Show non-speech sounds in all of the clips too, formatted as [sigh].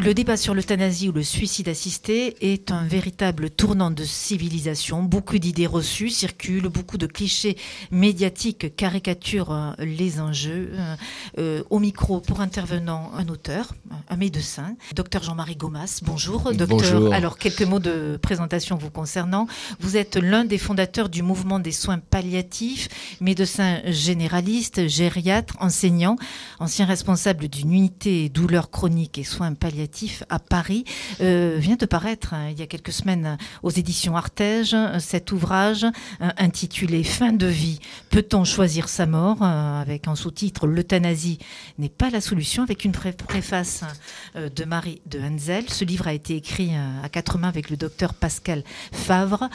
Le débat sur l'euthanasie ou le suicide assisté est un véritable tournant de civilisation. Beaucoup d'idées reçues circulent, beaucoup de clichés médiatiques caricaturent euh, les enjeux. Euh, euh, au micro, pour intervenant, un auteur, un médecin, docteur Jean-Marie Gomas. Bonjour, docteur. Alors, quelques mots de présentation vous concernant. Vous êtes l'un des fondateurs du mouvement des soins palliatifs, médecin généraliste, gériatre, enseignant, ancien responsable d'une unité douleurs chroniques et soins palliatifs à Paris euh, vient de paraître hein, il y a quelques semaines aux éditions Artege cet ouvrage euh, intitulé Fin de vie. Peut-on choisir sa mort euh, avec en sous-titre L'euthanasie n'est pas la solution avec une préface de Marie de Henzel. Ce livre a été écrit à quatre mains avec le docteur Pascal Favre.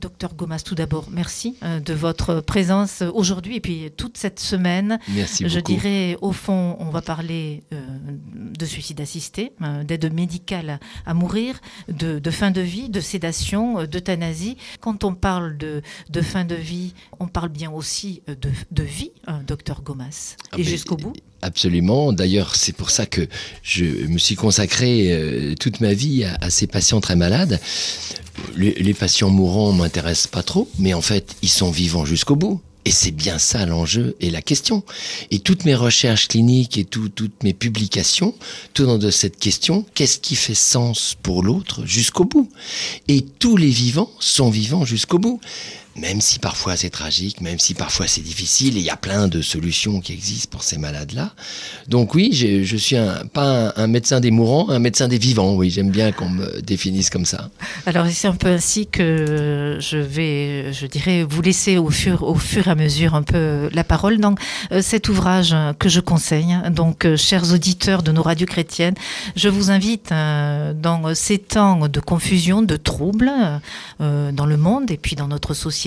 docteur Gomas, tout d'abord, merci de votre présence aujourd'hui et puis toute cette semaine. Merci Je dirais, au fond, on va parler de suicide assisté euh, d'aide médicale à mourir, de, fin de vie, de sédation, euh, d'euthanasie. Quand on parle de, fin de vie, on parle bien aussi euh, de, vie, docteur Gomas, ah, et jusqu'au bout. Absolument. D'ailleurs, c'est pour ça que je me suis consacré toute ma vie à, ces patients très malades. Les, les patients mourants m'intéressent pas trop, mais en fait, ils sont vivants jusqu'au bout. Et c'est bien ça l'enjeu et la question. Et toutes mes recherches cliniques et toutes mes publications tournent de cette question, qu'est-ce qui fait sens pour l'autre jusqu'au bout? Et tous les vivants sont vivants jusqu'au bout même si parfois c'est tragique, même si parfois c'est difficile, et il y a plein de solutions qui existent pour ces malades-là. Donc oui, je suis un, pas un, médecin des mourants, un médecin des vivants, oui, j'aime bien qu'on me définisse comme ça. Alors c'est un peu ainsi que je vais, je dirais, vous laisser au fur, au fur et à mesure un peu la parole. Donc euh, cet ouvrage que je conseille, donc euh, chers auditeurs de nos radios chrétiennes, je vous invite euh, dans ces temps de confusion, de troubles dans le monde et puis dans notre société,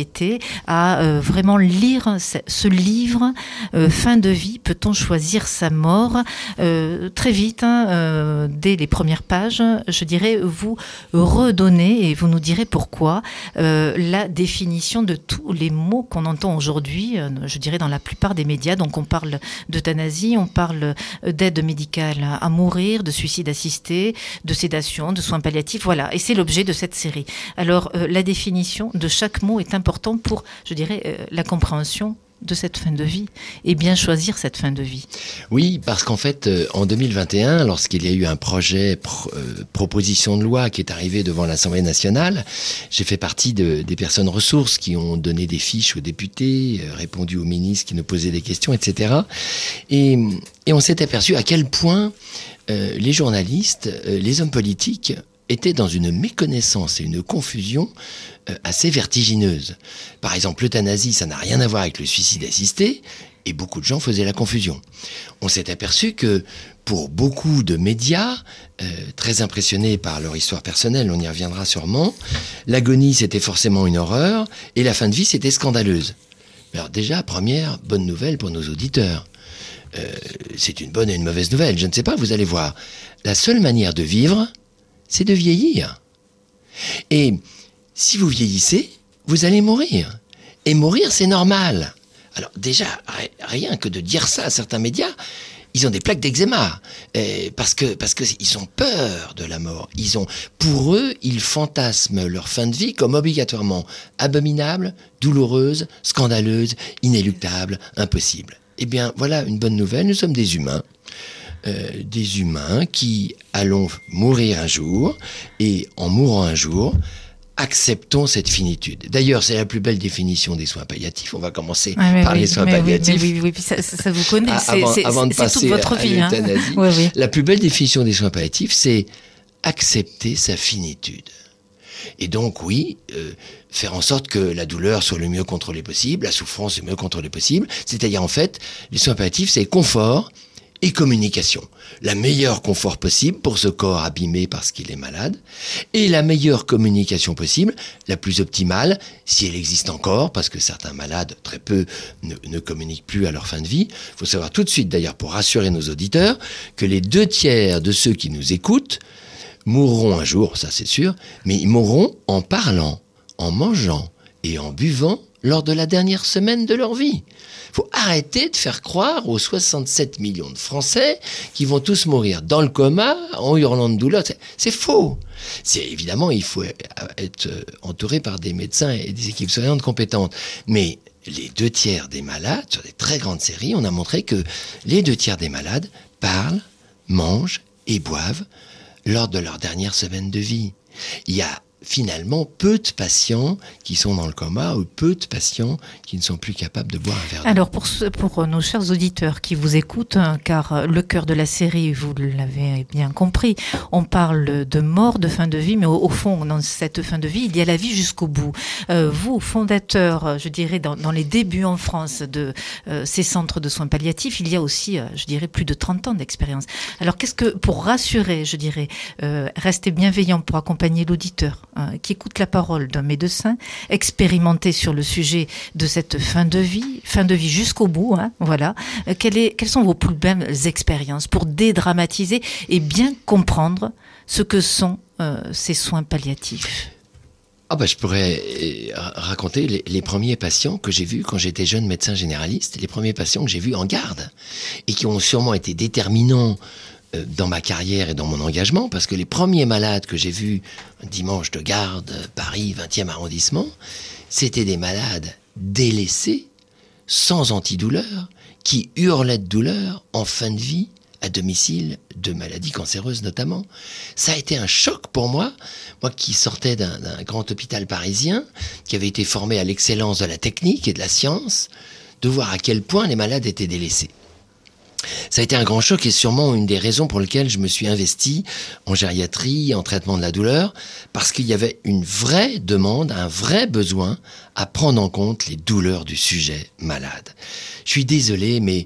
à euh, vraiment lire ce, livre, euh, Fin de vie, peut-on choisir sa mort? Euh, Très vite, hein, dès les premières pages, je dirais, vous redonnez, et vous nous direz pourquoi, la définition de tous les mots qu'on entend aujourd'hui, je dirais dans la plupart des médias. Donc on parle d'euthanasie, on parle d'aide médicale à mourir, de suicide assisté, de sédation, de soins palliatifs, voilà. Et c'est l'objet de cette série. Alors la définition de chaque mot est importante important pour, je dirais, euh, la compréhension de cette fin de vie et bien choisir cette fin de vie. Oui, parce qu'en fait, euh, en 2021, lorsqu'il y a eu un projet euh, proposition de loi qui est arrivé devant l'Assemblée nationale, j'ai fait partie de, des personnes ressources qui ont donné des fiches aux députés, répondu aux ministres qui nous posaient des questions, etc. Et, et on s'est aperçu à quel point les journalistes, les hommes politiques étaient dans une méconnaissance et une confusion euh, assez vertigineuse. Par exemple, l'euthanasie, ça n'a rien à voir avec le suicide assisté, et beaucoup de gens faisaient la confusion. On s'est aperçu que pour beaucoup de médias, euh, très impressionnés par leur histoire personnelle, on y reviendra sûrement, l'agonie c'était forcément une horreur, et la fin de vie c'était scandaleuse. Alors déjà, première bonne nouvelle pour nos auditeurs. Euh, c'est une bonne et une mauvaise nouvelle, je ne sais pas, vous allez voir. La seule manière de vivre, c'est de vieillir. Et si vous vieillissez, vous allez mourir. Et mourir, c'est normal. Alors déjà, rien que de dire ça à certains médias, ils ont des plaques d'eczéma parce que parce que ils ont peur de la mort. Ils ont pour eux, ils fantasment leur fin de vie comme obligatoirement abominable, douloureuse, scandaleuse, inéluctable, impossible. Eh bien, voilà une bonne nouvelle, nous sommes des humains. Euh, des humains qui allons mourir un jour et en mourant un jour, acceptons cette finitude. D'ailleurs, c'est la plus belle définition des soins palliatifs. On va commencer par les soins palliatifs. Oui, oui, ça, ça, vous connaît. Ah, avant, de passer toute votre vie, hein. [laughs] la plus belle définition des soins palliatifs, c'est accepter sa finitude. Et donc, oui, euh, faire en sorte que la douleur soit le mieux contrôlée possible, la souffrance le mieux contrôlée possible. C'est-à-dire, en fait, les soins palliatifs, c'est confort, et communication. La meilleure confort possible pour ce corps abîmé parce qu'il est malade, et la meilleure communication possible, la plus optimale, si elle existe encore, parce que certains malades, très peu, ne, communiquent plus à leur fin de vie. Il faut savoir tout de suite, d'ailleurs, pour rassurer nos auditeurs, que les deux tiers de ceux qui nous écoutent mourront un jour, ça c'est sûr, mais ils mourront en parlant, en mangeant et en buvant lors de la dernière semaine de leur vie. Il faut arrêter de faire croire aux 67 millions de Français qui vont tous mourir dans le coma en hurlant de douleur. C'est faux. C'est évidemment, il faut être entouré par des médecins et des équipes soignantes compétentes. Mais les deux tiers des malades, sur des très grandes séries, on a montré que les deux tiers des malades parlent, mangent et boivent lors de leur dernière semaine de vie. Il y a finalement peu de patients qui sont dans le coma ou peu de patients qui ne sont plus capables de boire un verre. Alors pour, pour nos chers auditeurs qui vous écoutent, hein, car le cœur de la série, vous l'avez bien compris, on parle de mort, de fin de vie, mais au, fond, dans cette fin de vie, il y a la vie jusqu'au bout. Euh, vous, fondateur, je dirais, dans, les débuts en France de euh, ces centres de soins palliatifs, il y a aussi, euh, je dirais, plus de 30 ans d'expérience. Alors qu'est-ce que, pour rassurer, je dirais, euh, rester bienveillant pour accompagner l'auditeur, Hein, qui écoute la parole d'un médecin expérimenté sur le sujet de cette fin de vie, fin de vie jusqu'au bout. Hein, voilà. Euh, quelles sont vos plus belles expériences pour dédramatiser et bien comprendre ce que sont euh, ces soins palliatifs? Ah bah, je pourrais euh, raconter les, premiers patients que j'ai vus quand j'étais jeune médecin généraliste, les premiers patients que j'ai vus en garde et qui ont sûrement été déterminants euh, dans ma carrière et dans mon engagement, parce que les premiers malades que j'ai vus dimanche de garde, Paris, 20e arrondissement, c'était des malades délaissés, sans antidouleur, qui hurlaient de douleur en fin de vie, à domicile, de maladies cancéreuses notamment. Ça a été un choc pour moi, moi qui sortais d'un grand hôpital parisien, qui avait été formé à l'excellence de la technique et de la science, de voir à quel point les malades étaient délaissés. Ça a été un grand choc et sûrement une des raisons pour lesquelles je me suis investi en gériatrie, en traitement de la douleur, parce qu'il y avait une vraie demande, un vrai besoin à prendre en compte les douleurs du sujet malade. Je suis désolé, mais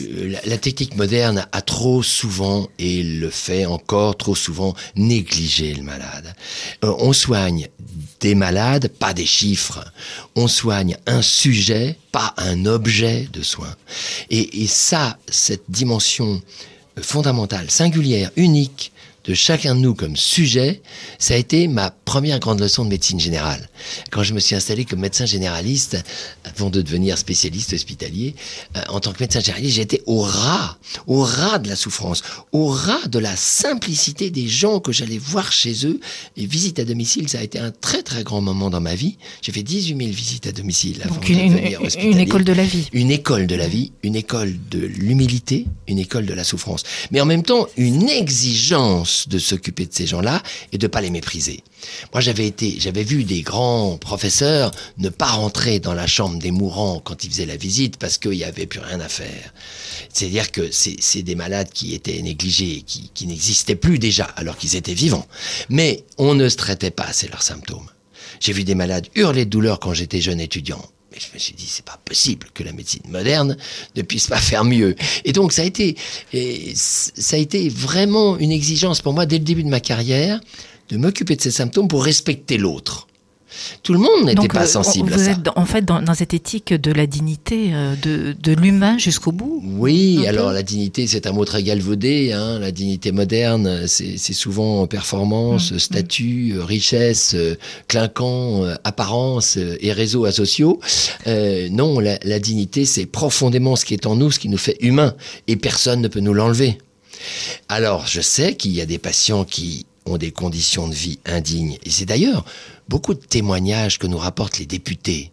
euh, la, technique moderne a trop souvent, et le fait encore trop souvent, négligé le malade. Euh, on soigne des malades, pas des chiffres. On soigne un sujet, pas un objet de soin. Et, et ça, cette dimension fondamentale, singulière, unique de chacun de nous comme sujet, ça a été ma première grande leçon de médecine générale. Quand je me suis installé comme médecin généraliste, avant de devenir spécialiste hospitalier, euh, en tant que médecin généraliste, j'étais au ras, au ras de la souffrance, au ras de la simplicité des gens que j'allais voir chez eux. Les visites à domicile, ça a été un très très grand moment dans ma vie. J'ai fait 18 000 visites à domicile avant Donc une, une école de la vie. Une école de la vie, une école de l'humilité, une école de la souffrance. Mais en même temps, une exigence de s'occuper de ces gens-là et de pas les mépriser. Moi, j'avais été, j'avais vu des grands professeurs ne pas rentrer dans la chambre des mourants quand ils faisaient la visite parce qu'il n'y avait plus rien à faire. C'est-à-dire que c'est des malades qui étaient négligés, qui, qui n'existaient plus déjà alors qu'ils étaient vivants. Mais on ne se traitait pas assez leurs symptômes. J'ai vu des malades hurler de douleur quand j'étais jeune étudiant je me suis dit, c'est pas possible que la médecine moderne ne puisse pas faire mieux. Et donc, ça a été, ça a été vraiment une exigence pour moi dès le début de ma carrière de m'occuper de ces symptômes pour respecter l'autre. Tout le monde n'était pas euh, sensible vous à ça. êtes en fait dans, cette éthique de la dignité, euh, de, l'humain jusqu'au bout Oui, alors la dignité, c'est un mot très galvaudé. Hein. La dignité moderne, c'est souvent performance, mm, mm. statut, euh, richesse, clinquant, apparence et réseaux asociaux. non, la, la dignité, c'est profondément ce qui est en nous, ce qui nous fait humains. Et personne ne peut nous l'enlever. Alors, je sais qu'il y a des patients qui ont des conditions de vie indignes. Et c'est d'ailleurs beaucoup de témoignages que nous rapportent les députés.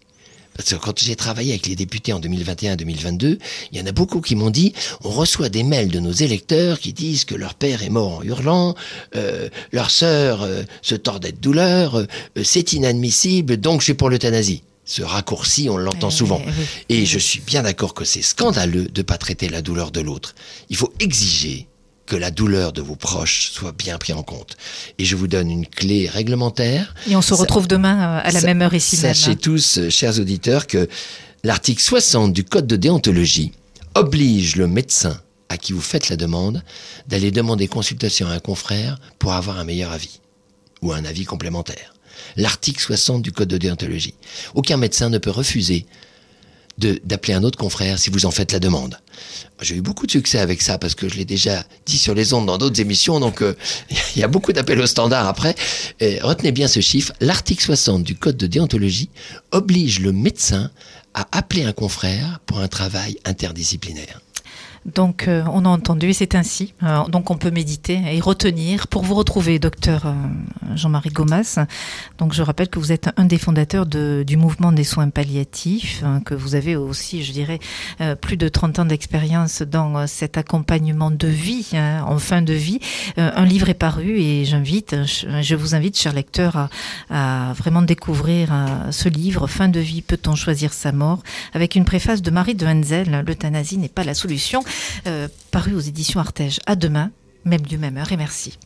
Parce que quand j'ai travaillé avec les députés en 2021-2022, il y en a beaucoup qui m'ont dit on reçoit des mails de nos électeurs qui disent que leur père est mort en hurlant, euh, leur sœur euh, se tordait de douleur, euh, c'est inadmissible, donc je suis pour l'euthanasie. Ce raccourci, on l'entend souvent. Et je suis bien d'accord que c'est scandaleux de ne pas traiter la douleur de l'autre. Il faut exiger que la douleur de vos proches soit bien prise en compte. Et je vous donne une clé réglementaire. Et on se retrouve demain euh, à la même heure ici Sachez tous, euh, chers auditeurs, que l'article 60 du Code de déontologie oblige le médecin à qui vous faites la demande d'aller demander consultation à un confrère pour avoir un meilleur avis ou un avis complémentaire. L'article 60 du Code de déontologie. Aucun médecin ne peut refuser d'appeler un autre confrère si vous en faites la demande. J'ai eu beaucoup de succès avec ça parce que je l'ai déjà dit sur les ondes dans d'autres émissions, donc euh, [laughs] il y a beaucoup d'appels au standard après. Et retenez bien ce chiffre, l'article 60 du Code de déontologie oblige le médecin à appeler un confrère pour un travail interdisciplinaire. Donc, euh, on a entendu, et c'est ainsi. Euh, donc, on peut méditer et retenir. Pour vous retrouver, docteur euh, Jean-Marie Gomas, donc je rappelle que vous êtes un des fondateurs du mouvement des soins palliatifs, hein, que vous avez aussi, je dirais, plus de 30 ans d'expérience dans cet accompagnement de vie, hein, en fin de vie. un livre est paru et j'invite, je, vous invite, chers lecteurs, à, à vraiment découvrir ce livre, Fin de vie, peut-on choisir sa mort, avec une préface de Marie de Henzel, l'euthanasie n'est pas la solution. Euh, paru aux éditions Artege. À demain, même lieu, même heure, et merci.